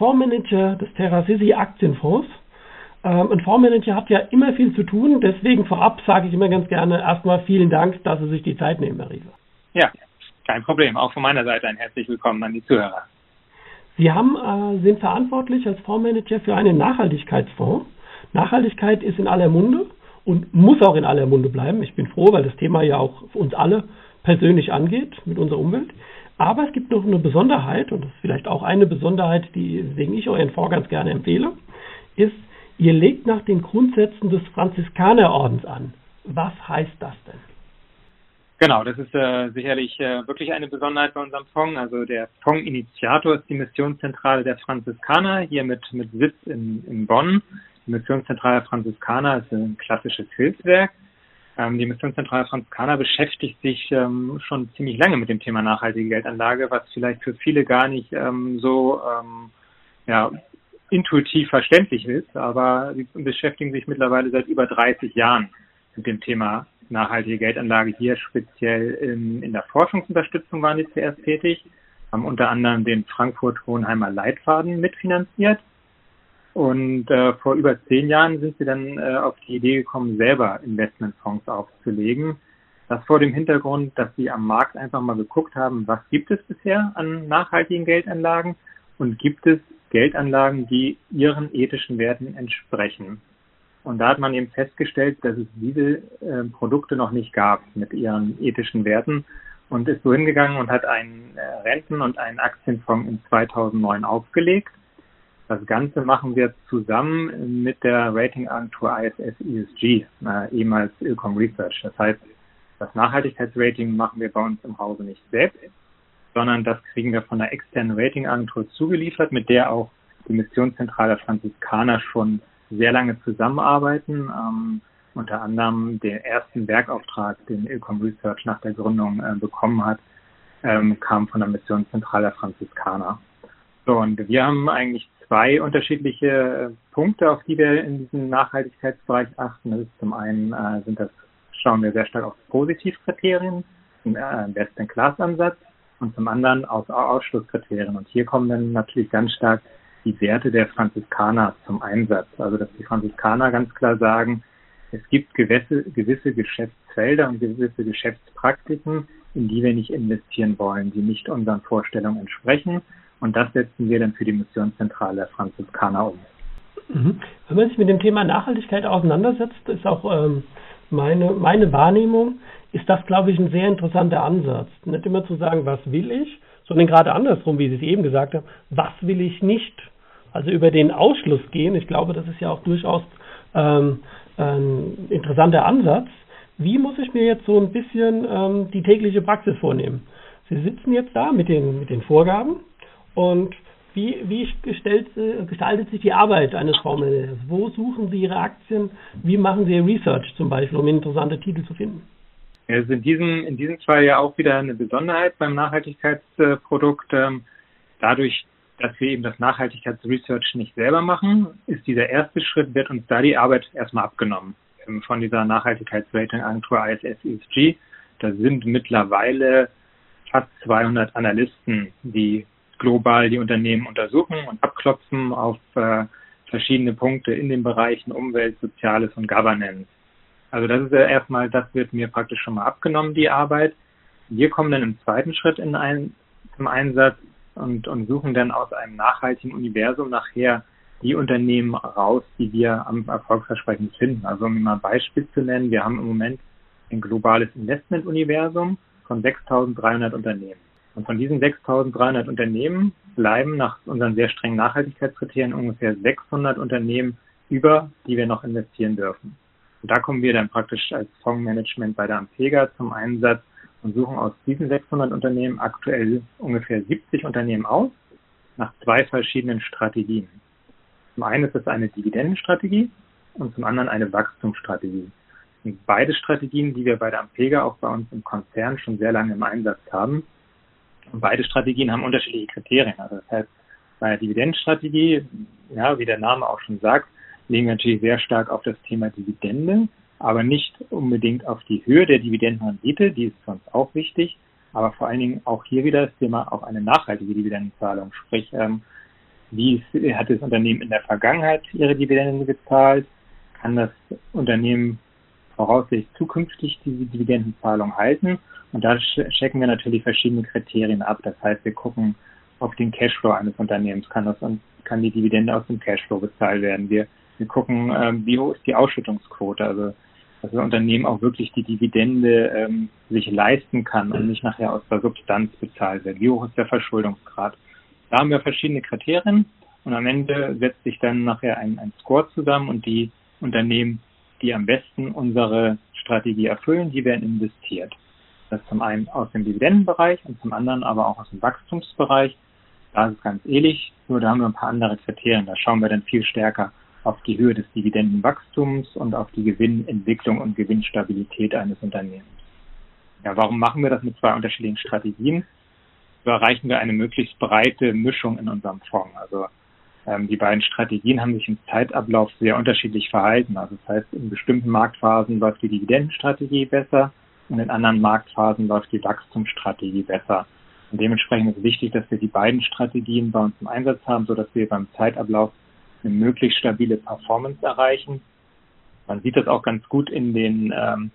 Fondsmanager des TerraSisi Aktienfonds. Ähm, ein Fondsmanager hat ja immer viel zu tun, deswegen vorab sage ich immer ganz gerne erstmal vielen Dank, dass Sie sich die Zeit nehmen, Herr Riefe. Ja, kein Problem. Auch von meiner Seite ein herzlich willkommen an die Zuhörer. Sie haben, äh, sind verantwortlich als Fondsmanager für einen Nachhaltigkeitsfonds. Nachhaltigkeit ist in aller Munde und muss auch in aller Munde bleiben. Ich bin froh, weil das Thema ja auch uns alle persönlich angeht mit unserer Umwelt. Aber es gibt noch eine Besonderheit, und das ist vielleicht auch eine Besonderheit, die, weswegen ich euren Fonds ganz gerne empfehle, ist, ihr legt nach den Grundsätzen des Franziskanerordens an. Was heißt das denn? Genau, das ist äh, sicherlich äh, wirklich eine Besonderheit bei unserem Fonds. Also der Fondsinitiator ist die Missionszentrale der Franziskaner, hier mit, mit Sitz in, in Bonn. Die Missionszentrale der Franziskaner ist ein klassisches Hilfswerk ähm, die Missionszentrale Franziskaner beschäftigt sich ähm, schon ziemlich lange mit dem Thema nachhaltige Geldanlage, was vielleicht für viele gar nicht ähm, so ähm, ja, intuitiv verständlich ist, aber sie beschäftigen sich mittlerweile seit über 30 Jahren mit dem Thema nachhaltige Geldanlage. Hier speziell in, in der Forschungsunterstützung waren die zuerst tätig, haben unter anderem den Frankfurt-Hohenheimer Leitfaden mitfinanziert und äh, vor über zehn Jahren sind sie dann äh, auf die Idee gekommen, selber Investmentfonds aufzulegen. Das vor dem Hintergrund, dass sie am Markt einfach mal geguckt haben, was gibt es bisher an nachhaltigen Geldanlagen und gibt es Geldanlagen, die ihren ethischen Werten entsprechen. Und da hat man eben festgestellt, dass es diese äh, Produkte noch nicht gab mit ihren ethischen Werten und ist so hingegangen und hat einen äh, Renten- und einen Aktienfonds in 2009 aufgelegt das Ganze machen wir zusammen mit der Ratingagentur ISS ESG, ehemals Ilcom Research. Das heißt, das Nachhaltigkeitsrating machen wir bei uns im Hause nicht selbst, sondern das kriegen wir von einer externen Ratingagentur zugeliefert, mit der auch die Missionszentrale Franziskaner schon sehr lange zusammenarbeiten. Ähm, unter anderem den ersten Werkauftrag, den Ilcom Research nach der Gründung äh, bekommen hat, ähm, kam von der Missionszentrale Franziskaner. So, und wir haben eigentlich zwei unterschiedliche äh, Punkte, auf die wir in diesem Nachhaltigkeitsbereich achten. Das ist zum einen äh, sind das, schauen wir sehr stark auf Positivkriterien, ein äh, Best-in-Class-Ansatz und zum anderen auf Ausschlusskriterien. Und hier kommen dann natürlich ganz stark die Werte der Franziskaner zum Einsatz. Also dass die Franziskaner ganz klar sagen, es gibt gewisse, gewisse Geschäftsfelder und gewisse Geschäftspraktiken, in die wir nicht investieren wollen, die nicht unseren Vorstellungen entsprechen und das setzen wir dann für die Missionszentrale Franziskaner um. Mhm. Wenn man sich mit dem Thema Nachhaltigkeit auseinandersetzt, ist auch ähm, meine, meine Wahrnehmung, ist das, glaube ich, ein sehr interessanter Ansatz. Nicht immer zu sagen, was will ich, sondern gerade andersrum, wie Sie es eben gesagt haben, was will ich nicht. Also über den Ausschluss gehen. Ich glaube, das ist ja auch durchaus ähm, ein interessanter Ansatz. Wie muss ich mir jetzt so ein bisschen ähm, die tägliche Praxis vornehmen? Sie sitzen jetzt da mit den, mit den Vorgaben und wie, wie gestellt, gestaltet sich die Arbeit eines Fondsmanagers? Wo suchen Sie Ihre Aktien? Wie machen Sie Research zum Beispiel, um interessante Titel zu finden? Es ist in diesem, in diesem Fall ja auch wieder eine Besonderheit beim Nachhaltigkeitsprodukt. Ähm, dadurch, dass wir eben das Nachhaltigkeitsresearch nicht selber machen, ist dieser erste Schritt, wird uns da die Arbeit erstmal abgenommen ähm, von dieser Nachhaltigkeitsratingagentur ISS ESG. Da sind mittlerweile fast 200 Analysten, die global die Unternehmen untersuchen und abklopfen auf äh, verschiedene Punkte in den Bereichen Umwelt, Soziales und Governance. Also das ist ja erstmal, das wird mir praktisch schon mal abgenommen, die Arbeit. Wir kommen dann im zweiten Schritt in ein, zum Einsatz und, und suchen dann aus einem nachhaltigen Universum nachher die Unternehmen raus, die wir am erfolgsversprechend finden. Also um mal ein Beispiel zu nennen, wir haben im Moment ein globales Investmentuniversum von 6.300 Unternehmen. Und von diesen 6.300 Unternehmen bleiben nach unseren sehr strengen Nachhaltigkeitskriterien ungefähr 600 Unternehmen über, die wir noch investieren dürfen. Und da kommen wir dann praktisch als Fondsmanagement bei der Ampega zum Einsatz und suchen aus diesen 600 Unternehmen aktuell ungefähr 70 Unternehmen aus, nach zwei verschiedenen Strategien. zum einen ist es eine Dividendenstrategie und zum anderen eine Wachstumsstrategie. Und beide Strategien, die wir bei der Ampega auch bei uns im Konzern schon sehr lange im Einsatz haben. Und beide Strategien haben unterschiedliche Kriterien. Also das heißt, bei der Dividendenstrategie, ja, wie der Name auch schon sagt, legen wir natürlich sehr stark auf das Thema Dividende, aber nicht unbedingt auf die Höhe der Dividendenrendite, die ist uns auch wichtig, aber vor allen Dingen auch hier wieder das Thema auch eine nachhaltige Dividendenzahlung, sprich, ähm, wie hat das Unternehmen in der Vergangenheit ihre Dividenden gezahlt, kann das Unternehmen voraussichtlich zukünftig diese Dividendenzahlung halten und da checken wir natürlich verschiedene Kriterien ab. Das heißt, wir gucken auf den Cashflow eines Unternehmens, kann das kann die Dividende aus dem Cashflow bezahlt werden. Wir, wir gucken, ähm, wie hoch ist die Ausschüttungsquote, also dass das Unternehmen auch wirklich die Dividende ähm, sich leisten kann und nicht nachher aus der Substanz bezahlt wird. Wie hoch ist der Verschuldungsgrad? Da haben wir verschiedene Kriterien und am Ende setzt sich dann nachher ein, ein Score zusammen und die Unternehmen, die am besten unsere Strategie erfüllen, die werden investiert. Das zum einen aus dem Dividendenbereich und zum anderen aber auch aus dem Wachstumsbereich. Da ist es ganz ähnlich, nur da haben wir ein paar andere Kriterien. Da schauen wir dann viel stärker auf die Höhe des Dividendenwachstums und auf die Gewinnentwicklung und Gewinnstabilität eines Unternehmens. Ja, warum machen wir das mit zwei unterschiedlichen Strategien? So erreichen wir eine möglichst breite Mischung in unserem Fonds. Also ähm, die beiden Strategien haben sich im Zeitablauf sehr unterschiedlich verhalten. Also das heißt, in bestimmten Marktphasen läuft die Dividendenstrategie besser und in anderen Marktphasen läuft die Wachstumsstrategie besser. Und dementsprechend ist es wichtig, dass wir die beiden Strategien bei uns im Einsatz haben, sodass wir beim Zeitablauf eine möglichst stabile Performance erreichen. Man sieht das auch ganz gut in den ähm,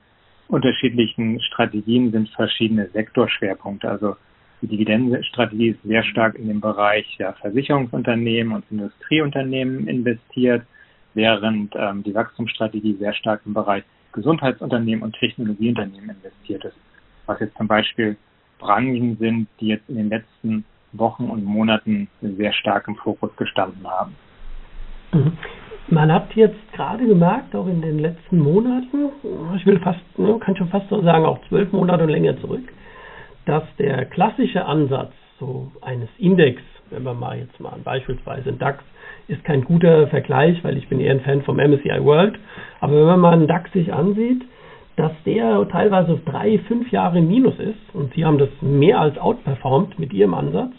unterschiedlichen Strategien sind verschiedene Sektorschwerpunkte. Also die Dividendenstrategie ist sehr stark in den Bereich ja, Versicherungsunternehmen und Industrieunternehmen investiert, während ähm, die Wachstumsstrategie sehr stark im Bereich Gesundheitsunternehmen und Technologieunternehmen investiert ist. Was jetzt zum Beispiel Branchen sind, die jetzt in den letzten Wochen und Monaten sehr stark im Fokus gestanden haben. Mhm. Man hat jetzt gerade gemerkt, auch in den letzten Monaten, ich will fast, ne, kann schon fast so sagen, auch zwölf Monate und länger zurück, dass der klassische Ansatz so eines Index, wenn wir mal jetzt mal beispielsweise einen DAX, ist kein guter Vergleich, weil ich bin eher ein Fan vom MSCI World, aber wenn man mal einen DAX sich ansieht, dass der teilweise drei, fünf Jahre im Minus ist und sie haben das mehr als outperformed mit ihrem Ansatz,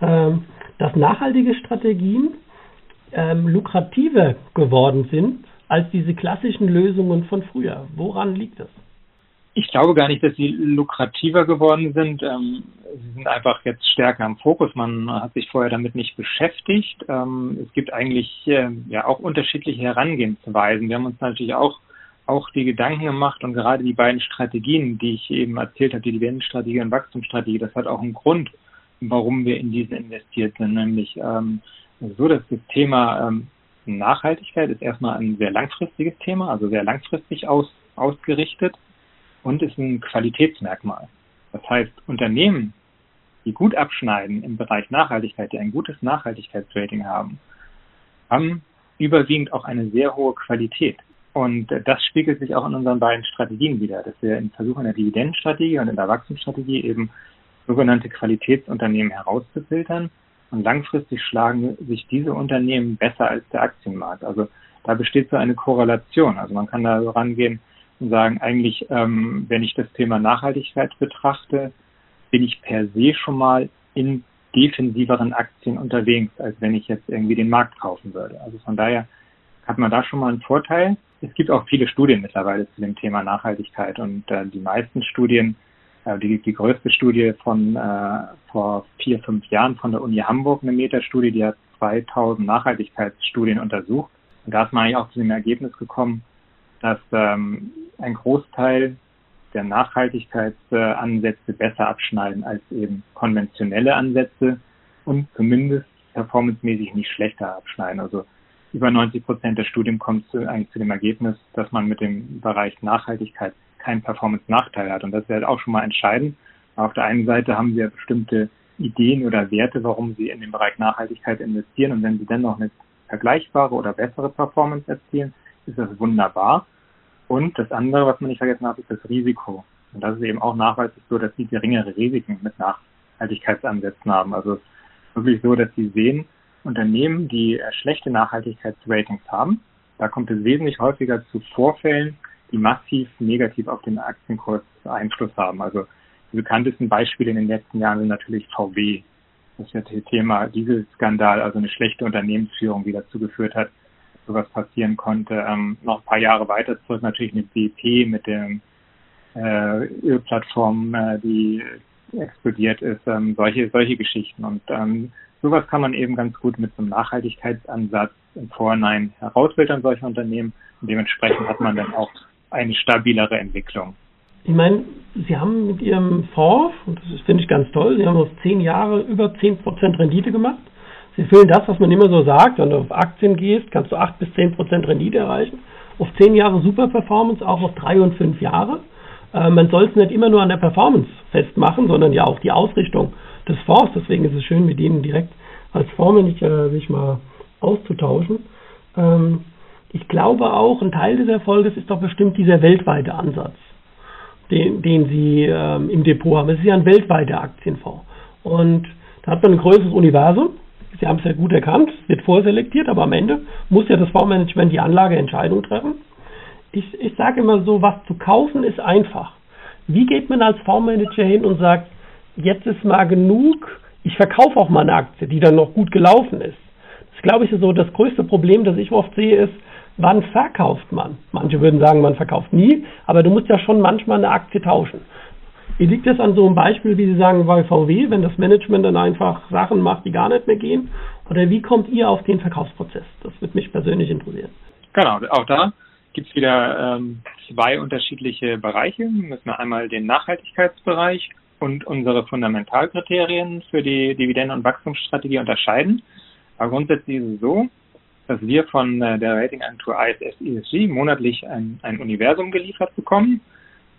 ähm, dass nachhaltige Strategien ähm, lukrativer geworden sind als diese klassischen Lösungen von früher. Woran liegt das? Ich glaube gar nicht, dass sie lukrativer geworden sind. Ähm, sie sind einfach jetzt stärker im Fokus. Man hat sich vorher damit nicht beschäftigt. Ähm, es gibt eigentlich äh, ja auch unterschiedliche Herangehensweisen. Wir haben uns natürlich auch auch die Gedanken gemacht und gerade die beiden Strategien, die ich eben erzählt habe, die Dividendenstrategie und Wachstumsstrategie, das hat auch einen Grund, warum wir in diesen investiert sind, nämlich ähm, so, dass das Thema ähm, Nachhaltigkeit ist erstmal ein sehr langfristiges Thema, also sehr langfristig aus, ausgerichtet und ist ein Qualitätsmerkmal. Das heißt, Unternehmen, die gut abschneiden im Bereich Nachhaltigkeit, die ein gutes Nachhaltigkeitsrating haben, haben überwiegend auch eine sehr hohe Qualität. Und das spiegelt sich auch in unseren beiden Strategien wieder, dass wir in Versuchen der Dividendenstrategie und in der Wachstumsstrategie eben sogenannte Qualitätsunternehmen herauszufiltern. Und langfristig schlagen sich diese Unternehmen besser als der Aktienmarkt. Also da besteht so eine Korrelation. Also man kann da so rangehen, sagen, eigentlich, ähm, wenn ich das Thema Nachhaltigkeit betrachte, bin ich per se schon mal in defensiveren Aktien unterwegs, als wenn ich jetzt irgendwie den Markt kaufen würde. Also von daher hat man da schon mal einen Vorteil. Es gibt auch viele Studien mittlerweile zu dem Thema Nachhaltigkeit und äh, die meisten Studien, äh, die, die größte Studie von äh, vor vier, fünf Jahren von der Uni Hamburg, eine Metastudie, die hat 2000 Nachhaltigkeitsstudien untersucht. Und da ist man eigentlich auch zu dem Ergebnis gekommen, dass ähm, ein Großteil der Nachhaltigkeitsansätze besser abschneiden als eben konventionelle Ansätze und zumindest performancemäßig nicht schlechter abschneiden. Also über 90 Prozent der Studien kommen zu, eigentlich zu dem Ergebnis, dass man mit dem Bereich Nachhaltigkeit keinen Performance-Nachteil hat. Und das ist halt auch schon mal entscheidend. Auf der einen Seite haben wir bestimmte Ideen oder Werte, warum sie in den Bereich Nachhaltigkeit investieren. Und wenn sie dann noch eine vergleichbare oder bessere Performance erzielen, ist das wunderbar. Und das andere, was man nicht vergessen darf, ist das Risiko. Und das ist eben auch nachweislich so, dass sie geringere Risiken mit Nachhaltigkeitsansätzen haben. Also wirklich so, dass sie sehen, Unternehmen, die äh, schlechte Nachhaltigkeitsratings haben, da kommt es wesentlich häufiger zu Vorfällen, die massiv negativ auf den Aktienkurs Einfluss haben. Also die bekanntesten Beispiele in den letzten Jahren sind natürlich VW. Das ist ja das Thema Dieselskandal, also eine schlechte Unternehmensführung, die dazu geführt hat, sowas passieren konnte. Ähm, noch ein paar Jahre weiter zurück natürlich mit BP, mit der äh, Ölplattform, äh, die explodiert ist, ähm, solche, solche Geschichten. Und ähm, sowas kann man eben ganz gut mit so einem Nachhaltigkeitsansatz im Vorhinein herausfiltern, solche Unternehmen. Und dementsprechend hat man dann auch eine stabilere Entwicklung. Ich meine, Sie haben mit Ihrem Fonds, und das finde ich ganz toll, Sie haben aus zehn Jahre über 10% Rendite gemacht. Sie erfüllen das, was man immer so sagt, wenn du auf Aktien gehst, kannst du 8 bis 10% Rendite erreichen. Auf zehn Jahre super Performance, auch auf drei und fünf Jahre. Äh, man soll es nicht immer nur an der Performance festmachen, sondern ja auch die Ausrichtung des Fonds. Deswegen ist es schön, mit Ihnen direkt als Fondsmanager äh, sich mal auszutauschen. Ähm, ich glaube auch, ein Teil des Erfolges ist doch bestimmt dieser weltweite Ansatz, den, den Sie ähm, im Depot haben. Es ist ja ein weltweiter Aktienfonds. Und da hat man ein größeres Universum. Sie haben es ja gut erkannt, wird vorselektiert, aber am Ende muss ja das Fondsmanagement die Anlageentscheidung treffen. Ich, ich sage immer so, was zu kaufen ist einfach. Wie geht man als Fondsmanager hin und sagt, jetzt ist mal genug, ich verkaufe auch mal eine Aktie, die dann noch gut gelaufen ist. Das glaube ich ist so das größte Problem, das ich oft sehe, ist, wann verkauft man? Manche würden sagen, man verkauft nie, aber du musst ja schon manchmal eine Aktie tauschen. Wie liegt das an so einem Beispiel, wie Sie sagen, bei VW, wenn das Management dann einfach Sachen macht, die gar nicht mehr gehen? Oder wie kommt ihr auf den Verkaufsprozess? Das würde mich persönlich interessieren. Genau, auch da gibt es wieder ähm, zwei unterschiedliche Bereiche. Wir müssen einmal den Nachhaltigkeitsbereich und unsere Fundamentalkriterien für die Dividenden- und Wachstumsstrategie unterscheiden. Aber grundsätzlich ist es so, dass wir von äh, der Ratingagentur ISS ESG monatlich ein, ein Universum geliefert bekommen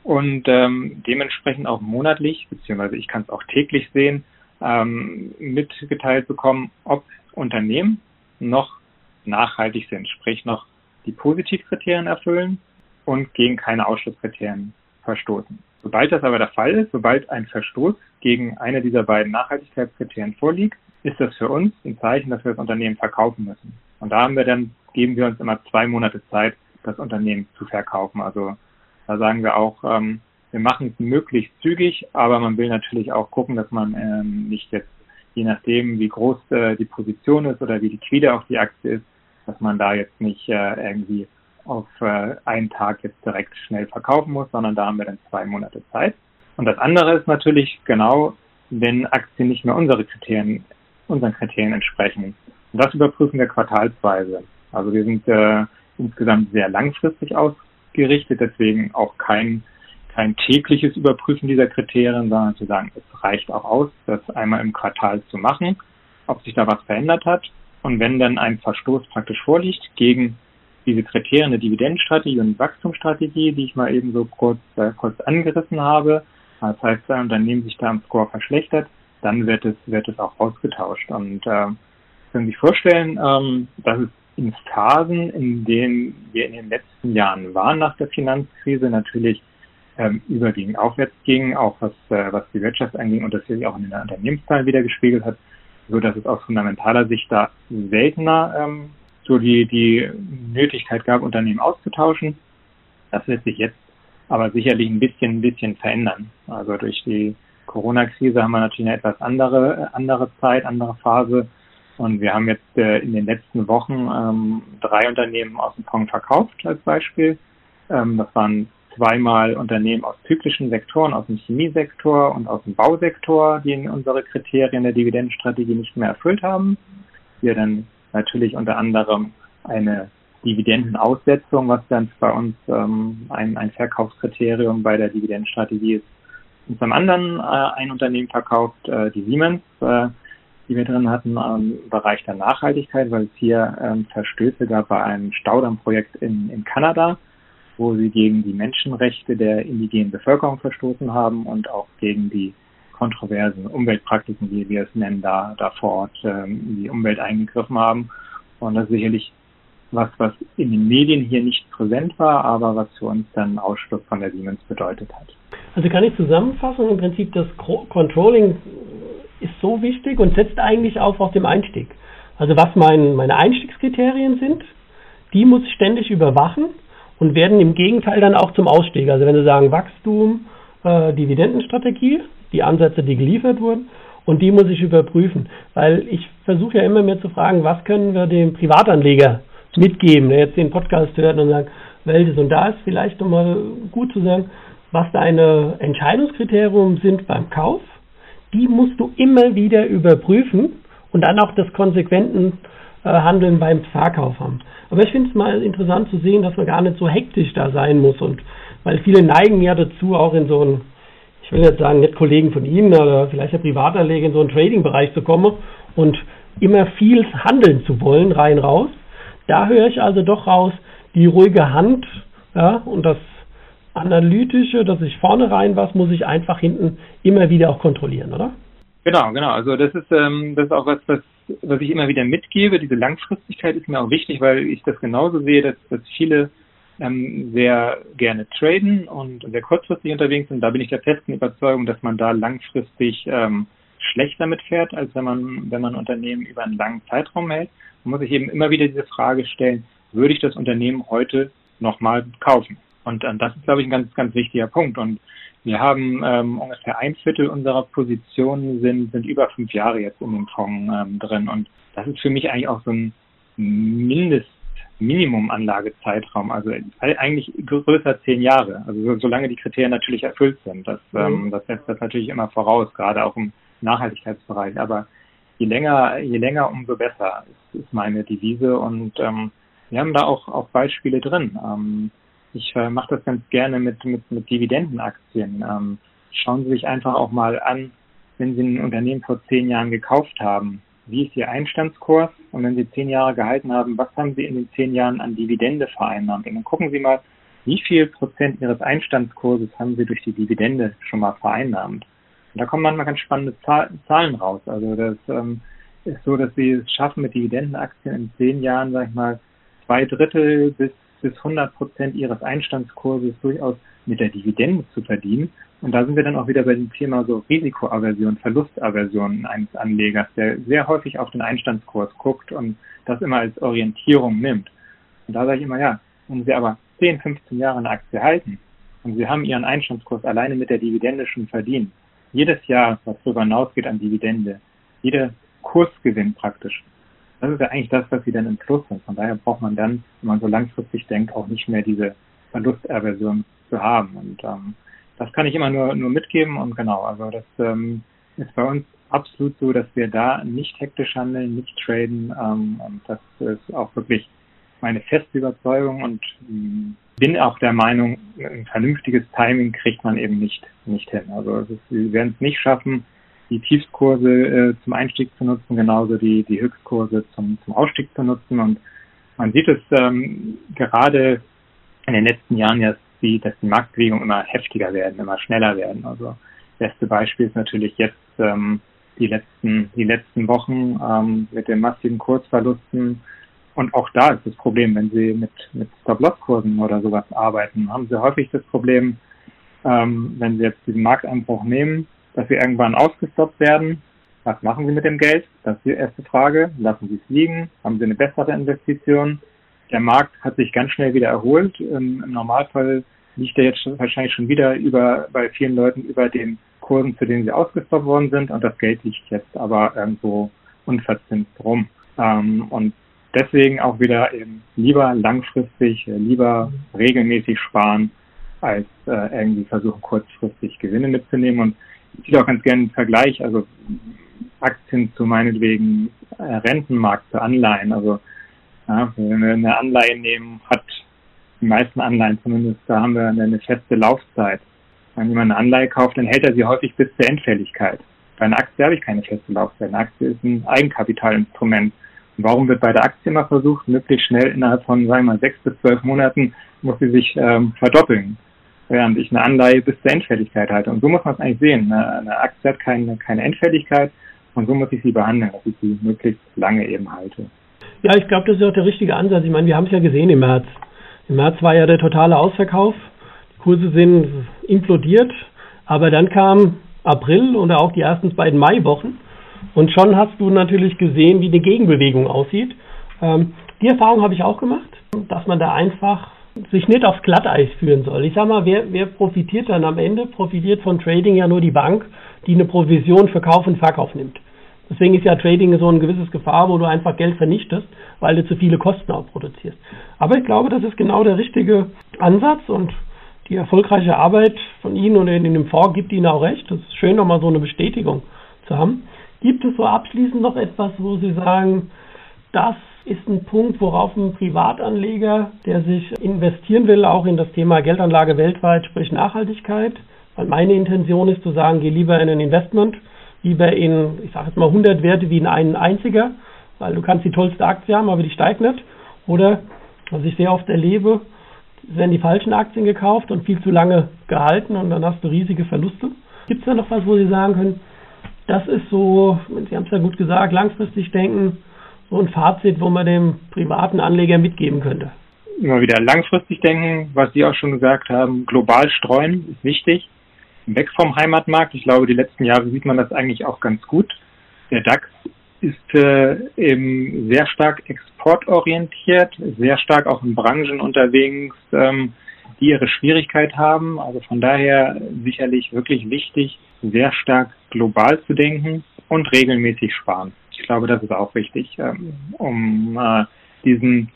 und ähm, dementsprechend auch monatlich, beziehungsweise ich kann es auch täglich sehen, ähm, mitgeteilt bekommen, ob Unternehmen noch nachhaltig sind, sprich noch die Positivkriterien erfüllen und gegen keine Ausschlusskriterien verstoßen. Sobald das aber der Fall ist, sobald ein Verstoß gegen eine dieser beiden Nachhaltigkeitskriterien vorliegt, ist das für uns ein Zeichen, dass wir das Unternehmen verkaufen müssen. Und da haben wir dann, geben wir uns immer zwei Monate Zeit, das Unternehmen zu verkaufen. Also da sagen wir auch, ähm, wir machen es möglichst zügig, aber man will natürlich auch gucken, dass man ähm, nicht jetzt, je nachdem, wie groß äh, die Position ist oder wie liquide auch die Aktie ist, dass man da jetzt nicht äh, irgendwie auf äh, einen Tag jetzt direkt schnell verkaufen muss, sondern da haben wir dann zwei Monate Zeit. Und das andere ist natürlich genau, wenn Aktien nicht mehr unsere Kriterien, unseren Kriterien entsprechen. Und das überprüfen wir quartalsweise. Also wir sind äh, insgesamt sehr langfristig ausgerichtet, deswegen auch kein, kein tägliches Überprüfen dieser Kriterien, sondern zu sagen, es reicht auch aus, das einmal im Quartal zu machen, ob sich da was verändert hat. Und wenn dann ein Verstoß praktisch vorliegt gegen diese Kriterien der Dividendenstrategie und Wachstumsstrategie, die ich mal eben so kurz, äh, kurz angerissen habe, das heißt, ein Unternehmen sich da am Score verschlechtert, dann wird es, wird es auch ausgetauscht. Und äh, können sich vorstellen, ähm, dass es in Phasen, in denen wir in den letzten Jahren waren nach der Finanzkrise, natürlich ähm, überwiegend aufwärts ging, auch was, äh, was die Wirtschaft anging und das sich auch in den Unternehmenszahlen wieder gespiegelt hat, so dass es aus fundamentaler Sicht da seltener ähm, so die, die Nötigkeit gab, Unternehmen auszutauschen. Das wird sich jetzt aber sicherlich ein bisschen, ein bisschen verändern. Also durch die Corona-Krise haben wir natürlich eine etwas andere, andere Zeit, andere Phase und wir haben jetzt äh, in den letzten Wochen ähm, drei Unternehmen aus dem Fonds verkauft als Beispiel. Ähm, das waren zweimal Unternehmen aus zyklischen Sektoren, aus dem Chemiesektor und aus dem Bausektor, die unsere Kriterien der Dividendenstrategie nicht mehr erfüllt haben. Wir dann natürlich unter anderem eine Dividendenaussetzung, was dann bei uns ähm, ein, ein Verkaufskriterium bei der Dividendenstrategie ist. Und zum anderen äh, ein Unternehmen verkauft, äh, die Siemens, äh, die wir drin hatten im Bereich der Nachhaltigkeit, weil es hier ähm, Verstöße gab bei einem Staudammprojekt in, in Kanada, wo sie gegen die Menschenrechte der indigenen Bevölkerung verstoßen haben und auch gegen die kontroversen Umweltpraktiken, wie wir es nennen, da, da vor Ort ähm, in die Umwelt eingegriffen haben. Und das ist sicherlich was, was in den Medien hier nicht präsent war, aber was für uns dann Ausschluss von der Siemens bedeutet hat. Also kann ich zusammenfassen, im Prinzip das Controlling ist so wichtig und setzt eigentlich auf auf dem Einstieg. Also was mein, meine Einstiegskriterien sind, die muss ich ständig überwachen und werden im Gegenteil dann auch zum Ausstieg. Also wenn Sie sagen Wachstum, äh, Dividendenstrategie, die Ansätze, die geliefert wurden, und die muss ich überprüfen, weil ich versuche ja immer mehr zu fragen, was können wir dem Privatanleger mitgeben, der jetzt den Podcast hört und sagt, welches und da ist vielleicht nochmal gut zu sagen, was deine Entscheidungskriterium sind beim Kauf, die musst du immer wieder überprüfen und dann auch das konsequenten äh, Handeln beim Verkauf haben. Aber ich finde es mal interessant zu sehen, dass man gar nicht so hektisch da sein muss und weil viele neigen ja dazu, auch in so einen, ich will jetzt sagen, nicht Kollegen von Ihnen oder vielleicht der Privatanleger in so einen Trading-Bereich zu kommen und immer viel handeln zu wollen, rein raus. Da höre ich also doch raus, die ruhige Hand ja, und das Analytische, dass ich vorne rein was, muss ich einfach hinten immer wieder auch kontrollieren, oder? Genau, genau. Also das ist, ähm, das ist auch was, was, was ich immer wieder mitgebe. Diese Langfristigkeit ist mir auch wichtig, weil ich das genauso sehe, dass, dass viele ähm, sehr gerne traden und sehr kurzfristig unterwegs sind. Da bin ich der festen Überzeugung, dass man da langfristig ähm, schlechter mitfährt, als wenn man, wenn man Unternehmen über einen langen Zeitraum hält. Man muss sich eben immer wieder diese Frage stellen, würde ich das Unternehmen heute nochmal kaufen? Und äh, das ist, glaube ich, ein ganz, ganz wichtiger Punkt. Und wir haben ähm, ungefähr ein Viertel unserer Positionen sind, sind über fünf Jahre jetzt in dem Fonds ähm, drin. Und das ist für mich eigentlich auch so ein Mindest Minimum-Anlagezeitraum, also eigentlich größer zehn Jahre, also solange die Kriterien natürlich erfüllt sind. Das, mhm. ähm, das setzt das natürlich immer voraus, gerade auch im Nachhaltigkeitsbereich. Aber je länger, je länger, umso besser ist, ist meine Devise und ähm, wir haben da auch, auch Beispiele drin. Ähm, ich äh, mache das ganz gerne mit, mit, mit Dividendenaktien. Ähm, schauen Sie sich einfach auch mal an, wenn Sie ein Unternehmen vor zehn Jahren gekauft haben, wie ist Ihr Einstandskurs? Und wenn Sie zehn Jahre gehalten haben, was haben Sie in den zehn Jahren an Dividende vereinnahmt? Und dann gucken Sie mal, wie viel Prozent Ihres Einstandskurses haben Sie durch die Dividende schon mal vereinnahmt? Und da kommen manchmal ganz spannende Zahlen raus. Also das ähm, ist so, dass Sie es schaffen, mit Dividendenaktien in zehn Jahren, sag ich mal, zwei Drittel bis, bis 100 Prozent ihres Einstandskurses durchaus mit der Dividende zu verdienen. Und da sind wir dann auch wieder bei dem Thema so Risikoaversion, Verlustaversion eines Anlegers, der sehr häufig auf den Einstandskurs guckt und das immer als Orientierung nimmt. Und da sage ich immer, ja, wenn Sie aber 10, 15 Jahre eine Aktie halten und Sie haben Ihren Einstandskurs alleine mit der Dividende schon verdient, jedes Jahr, was darüber hinausgeht an Dividende, jeder Kursgewinn praktisch, das ist ja eigentlich das, was sie dann im Plus sind. Von daher braucht man dann, wenn man so langfristig denkt, auch nicht mehr diese Verlusterversion zu haben. Und ähm, das kann ich immer nur, nur mitgeben. Und genau, also das ähm, ist bei uns absolut so, dass wir da nicht hektisch handeln, nicht traden. Ähm, und das ist auch wirklich meine feste Überzeugung und ähm, bin auch der Meinung, ein vernünftiges Timing kriegt man eben nicht, nicht hin. Also ist, wir werden es nicht schaffen, die Tiefskurse äh, zum Einstieg zu nutzen, genauso die, die Höchstkurse zum, zum Ausstieg zu nutzen. Und man sieht es ähm, gerade in den letzten Jahren ja, dass die Marktbewegungen immer heftiger werden, immer schneller werden. Also beste Beispiel ist natürlich jetzt ähm, die letzten, die letzten Wochen ähm, mit den massiven Kursverlusten. Und auch da ist das Problem, wenn Sie mit, mit Stop-Loss-Kursen oder sowas arbeiten, haben Sie häufig das Problem, ähm, wenn Sie jetzt diesen Markteinbruch nehmen, dass sie irgendwann ausgestoppt werden. Was machen sie mit dem Geld? Das ist die erste Frage. Lassen sie es liegen? Haben sie eine bessere Investition? Der Markt hat sich ganz schnell wieder erholt. Im, Normalfall liegt er jetzt wahrscheinlich schon wieder über, bei vielen Leuten über den Kursen, zu denen sie ausgestoppt worden sind. Und das Geld liegt jetzt aber irgendwo unverzinst rum. Ähm, und deswegen auch wieder eben lieber langfristig, lieber regelmäßig sparen, als äh, irgendwie versuchen, kurzfristig Gewinne mitzunehmen. Und ziehe auch ganz gerne einen Vergleich, also Aktien zu meinetwegen äh, Rentenmarkt zu Anleihen. Also ja, wenn wir eine Anleihe nehmen, hat die meisten Anleihen zumindest, da haben wir eine feste Laufzeit. Wenn jemand eine Anleihe kauft, dann hält er sie häufig bis zur Endfälligkeit. Bei einer Aktie habe ich keine feste Laufzeit. Eine Aktie ist ein Eigenkapitalinstrument. Und warum wird bei der Aktie immer versucht, möglichst schnell innerhalb von, sagen wir mal, sechs bis zwölf Monaten muss sie sich ähm, verdoppeln? Während ich eine Anleihe bis zur Endfälligkeit halte. Und so muss man es eigentlich sehen. Eine, Aktie hat keine, keine Endfälligkeit und so muss ich sie behandeln, dass ich sie möglichst lange eben halte. Ja, ich glaube, das ist auch der richtige Ansatz. Ich meine, wir haben es ja gesehen im März. Im März war ja der totale Ausverkauf. Die Kurse sind implodiert. Aber dann kam April und auch die ersten beiden Maiwochen. Und schon hast du natürlich gesehen, wie eine Gegenbewegung aussieht. Ähm, die Erfahrung habe ich auch gemacht, dass man da einfach sich nicht aufs Glatteis führen soll. Ich sag mal, wer, wer profitiert dann am Ende? Profitiert von Trading ja nur die Bank, die eine Provision für Kauf und Verkauf nimmt. Deswegen ist ja Trading so ein gewisses Gefahr, wo du einfach Geld vernichtest, weil du zu viele Kosten auch produzierst. Aber ich glaube, das ist genau der richtige Ansatz und die erfolgreiche Arbeit von Ihnen und in dem Fonds gibt Ihnen auch recht. Das ist schön, nochmal so eine Bestätigung zu haben. Gibt es so abschließend noch etwas, wo Sie sagen, das ist ein Punkt, worauf ein Privatanleger, der sich investieren will, auch in das Thema Geldanlage weltweit, sprich Nachhaltigkeit, weil meine Intention ist zu sagen, geh lieber in ein Investment, lieber in, ich sage jetzt mal 100 Werte wie in einen einziger, weil du kannst die tollste Aktie haben, aber die steigt nicht. Oder, was ich sehr oft erlebe, werden die falschen Aktien gekauft und viel zu lange gehalten und dann hast du riesige Verluste. Gibt es da noch was, wo Sie sagen können, das ist so, Sie haben es ja gut gesagt, langfristig denken, so ein Fazit, wo man dem privaten Anleger mitgeben könnte? Immer wieder langfristig denken, was Sie auch schon gesagt haben, global streuen ist wichtig weg vom Heimatmarkt. Ich glaube, die letzten Jahre sieht man das eigentlich auch ganz gut. Der DAX ist äh, eben sehr stark exportorientiert, sehr stark auch in Branchen unterwegs, ähm, die ihre Schwierigkeit haben. Also von daher sicherlich wirklich wichtig, sehr stark global zu denken und regelmäßig sparen. Ich glaube, das ist auch wichtig, ähm, um äh, diesen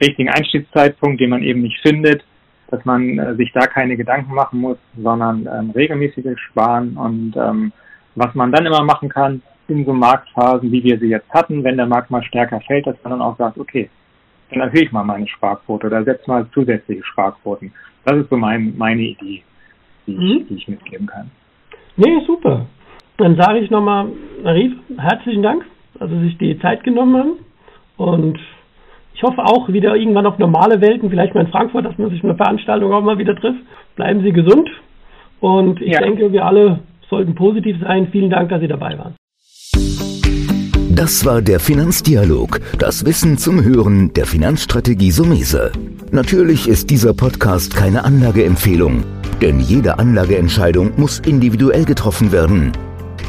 richtigen Einstiegszeitpunkt, den man eben nicht findet, dass man äh, sich da keine Gedanken machen muss, sondern ähm, regelmäßiges Sparen und ähm, was man dann immer machen kann in so Marktphasen, wie wir sie jetzt hatten, wenn der Markt mal stärker fällt, dass man dann auch sagt, okay, dann erhöhe ich mal meine Sparquote oder setze mal zusätzliche Sparquoten. Das ist so mein, meine Idee, die, mhm. ich, die ich mitgeben kann. Nee, super. Dann sage ich nochmal, Arif, herzlichen Dank, dass Sie sich die Zeit genommen haben und ich hoffe auch wieder irgendwann auf normale Welten, vielleicht mal in Frankfurt, dass man sich eine Veranstaltung auch mal wieder trifft. Bleiben Sie gesund und ich ja. denke, wir alle sollten positiv sein. Vielen Dank, dass Sie dabei waren. Das war der Finanzdialog, das Wissen zum Hören der Finanzstrategie Sumese. Natürlich ist dieser Podcast keine Anlageempfehlung, denn jede Anlageentscheidung muss individuell getroffen werden.